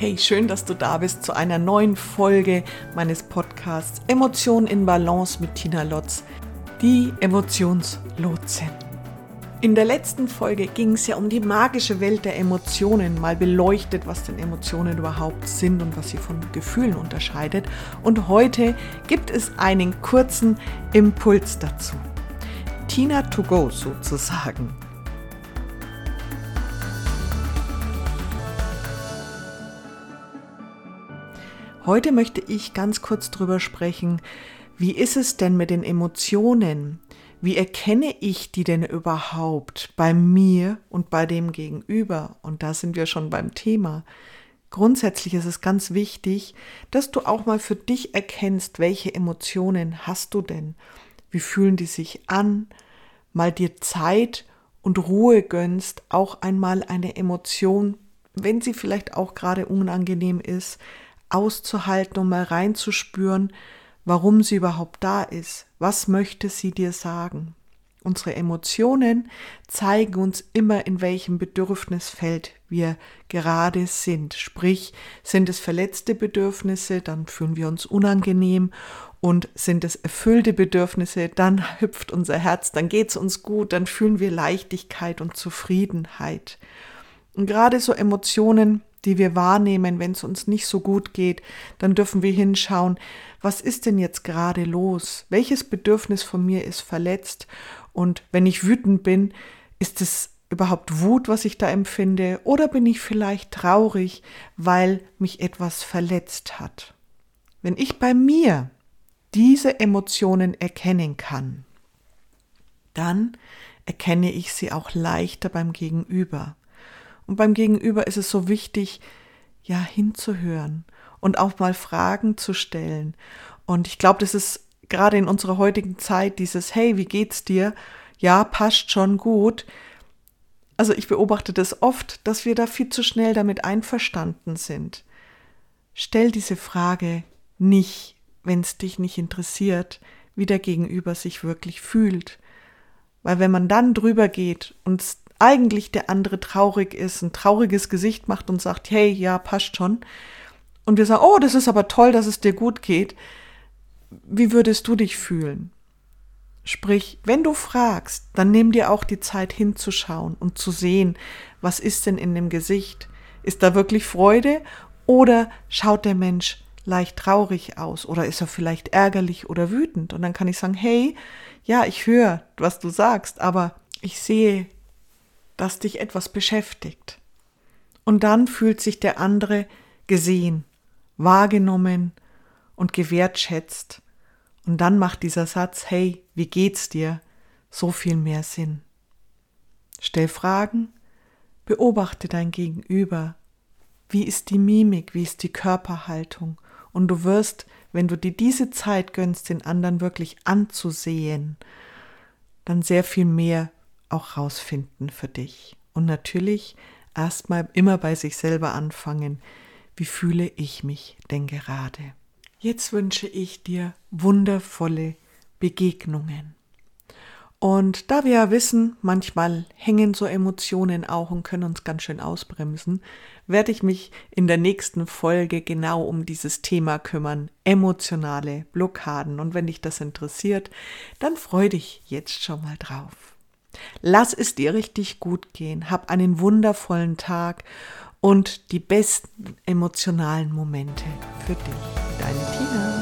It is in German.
Hey, schön, dass du da bist zu einer neuen Folge meines Podcasts Emotionen in Balance mit Tina Lotz, die Emotionslotsin. In der letzten Folge ging es ja um die magische Welt der Emotionen, mal beleuchtet, was denn Emotionen überhaupt sind und was sie von Gefühlen unterscheidet. Und heute gibt es einen kurzen Impuls dazu. Tina to go sozusagen. Heute möchte ich ganz kurz drüber sprechen, wie ist es denn mit den Emotionen? Wie erkenne ich die denn überhaupt bei mir und bei dem Gegenüber? Und da sind wir schon beim Thema. Grundsätzlich ist es ganz wichtig, dass du auch mal für dich erkennst, welche Emotionen hast du denn? Wie fühlen die sich an? Mal dir Zeit und Ruhe gönnst, auch einmal eine Emotion, wenn sie vielleicht auch gerade unangenehm ist, auszuhalten und mal reinzuspüren, warum sie überhaupt da ist. Was möchte sie dir sagen? Unsere Emotionen zeigen uns immer, in welchem Bedürfnisfeld wir gerade sind. Sprich, sind es verletzte Bedürfnisse, dann fühlen wir uns unangenehm und sind es erfüllte Bedürfnisse, dann hüpft unser Herz, dann geht es uns gut, dann fühlen wir Leichtigkeit und Zufriedenheit. Und gerade so Emotionen die wir wahrnehmen, wenn es uns nicht so gut geht, dann dürfen wir hinschauen, was ist denn jetzt gerade los? Welches Bedürfnis von mir ist verletzt? Und wenn ich wütend bin, ist es überhaupt Wut, was ich da empfinde? Oder bin ich vielleicht traurig, weil mich etwas verletzt hat? Wenn ich bei mir diese Emotionen erkennen kann, dann erkenne ich sie auch leichter beim Gegenüber. Und beim Gegenüber ist es so wichtig, ja, hinzuhören und auch mal Fragen zu stellen. Und ich glaube, das ist gerade in unserer heutigen Zeit dieses, hey, wie geht's dir? Ja, passt schon gut. Also ich beobachte das oft, dass wir da viel zu schnell damit einverstanden sind. Stell diese Frage nicht, wenn es dich nicht interessiert, wie der Gegenüber sich wirklich fühlt. Weil wenn man dann drüber geht und eigentlich der andere traurig ist, ein trauriges Gesicht macht und sagt, hey, ja, passt schon. Und wir sagen, oh, das ist aber toll, dass es dir gut geht. Wie würdest du dich fühlen? Sprich, wenn du fragst, dann nimm dir auch die Zeit hinzuschauen und zu sehen, was ist denn in dem Gesicht? Ist da wirklich Freude oder schaut der Mensch leicht traurig aus oder ist er vielleicht ärgerlich oder wütend? Und dann kann ich sagen, hey, ja, ich höre, was du sagst, aber ich sehe dass dich etwas beschäftigt. Und dann fühlt sich der andere gesehen, wahrgenommen und gewertschätzt. Und dann macht dieser Satz, hey, wie geht's dir, so viel mehr Sinn. Stell Fragen, beobachte dein Gegenüber. Wie ist die Mimik, wie ist die Körperhaltung? Und du wirst, wenn du dir diese Zeit gönnst, den anderen wirklich anzusehen, dann sehr viel mehr auch rausfinden für dich. Und natürlich erstmal immer bei sich selber anfangen. Wie fühle ich mich denn gerade? Jetzt wünsche ich dir wundervolle Begegnungen. Und da wir ja wissen, manchmal hängen so Emotionen auch und können uns ganz schön ausbremsen, werde ich mich in der nächsten Folge genau um dieses Thema kümmern, emotionale Blockaden. Und wenn dich das interessiert, dann freu dich jetzt schon mal drauf. Lass es dir richtig gut gehen. Hab einen wundervollen Tag und die besten emotionalen Momente für dich. Deine Tina.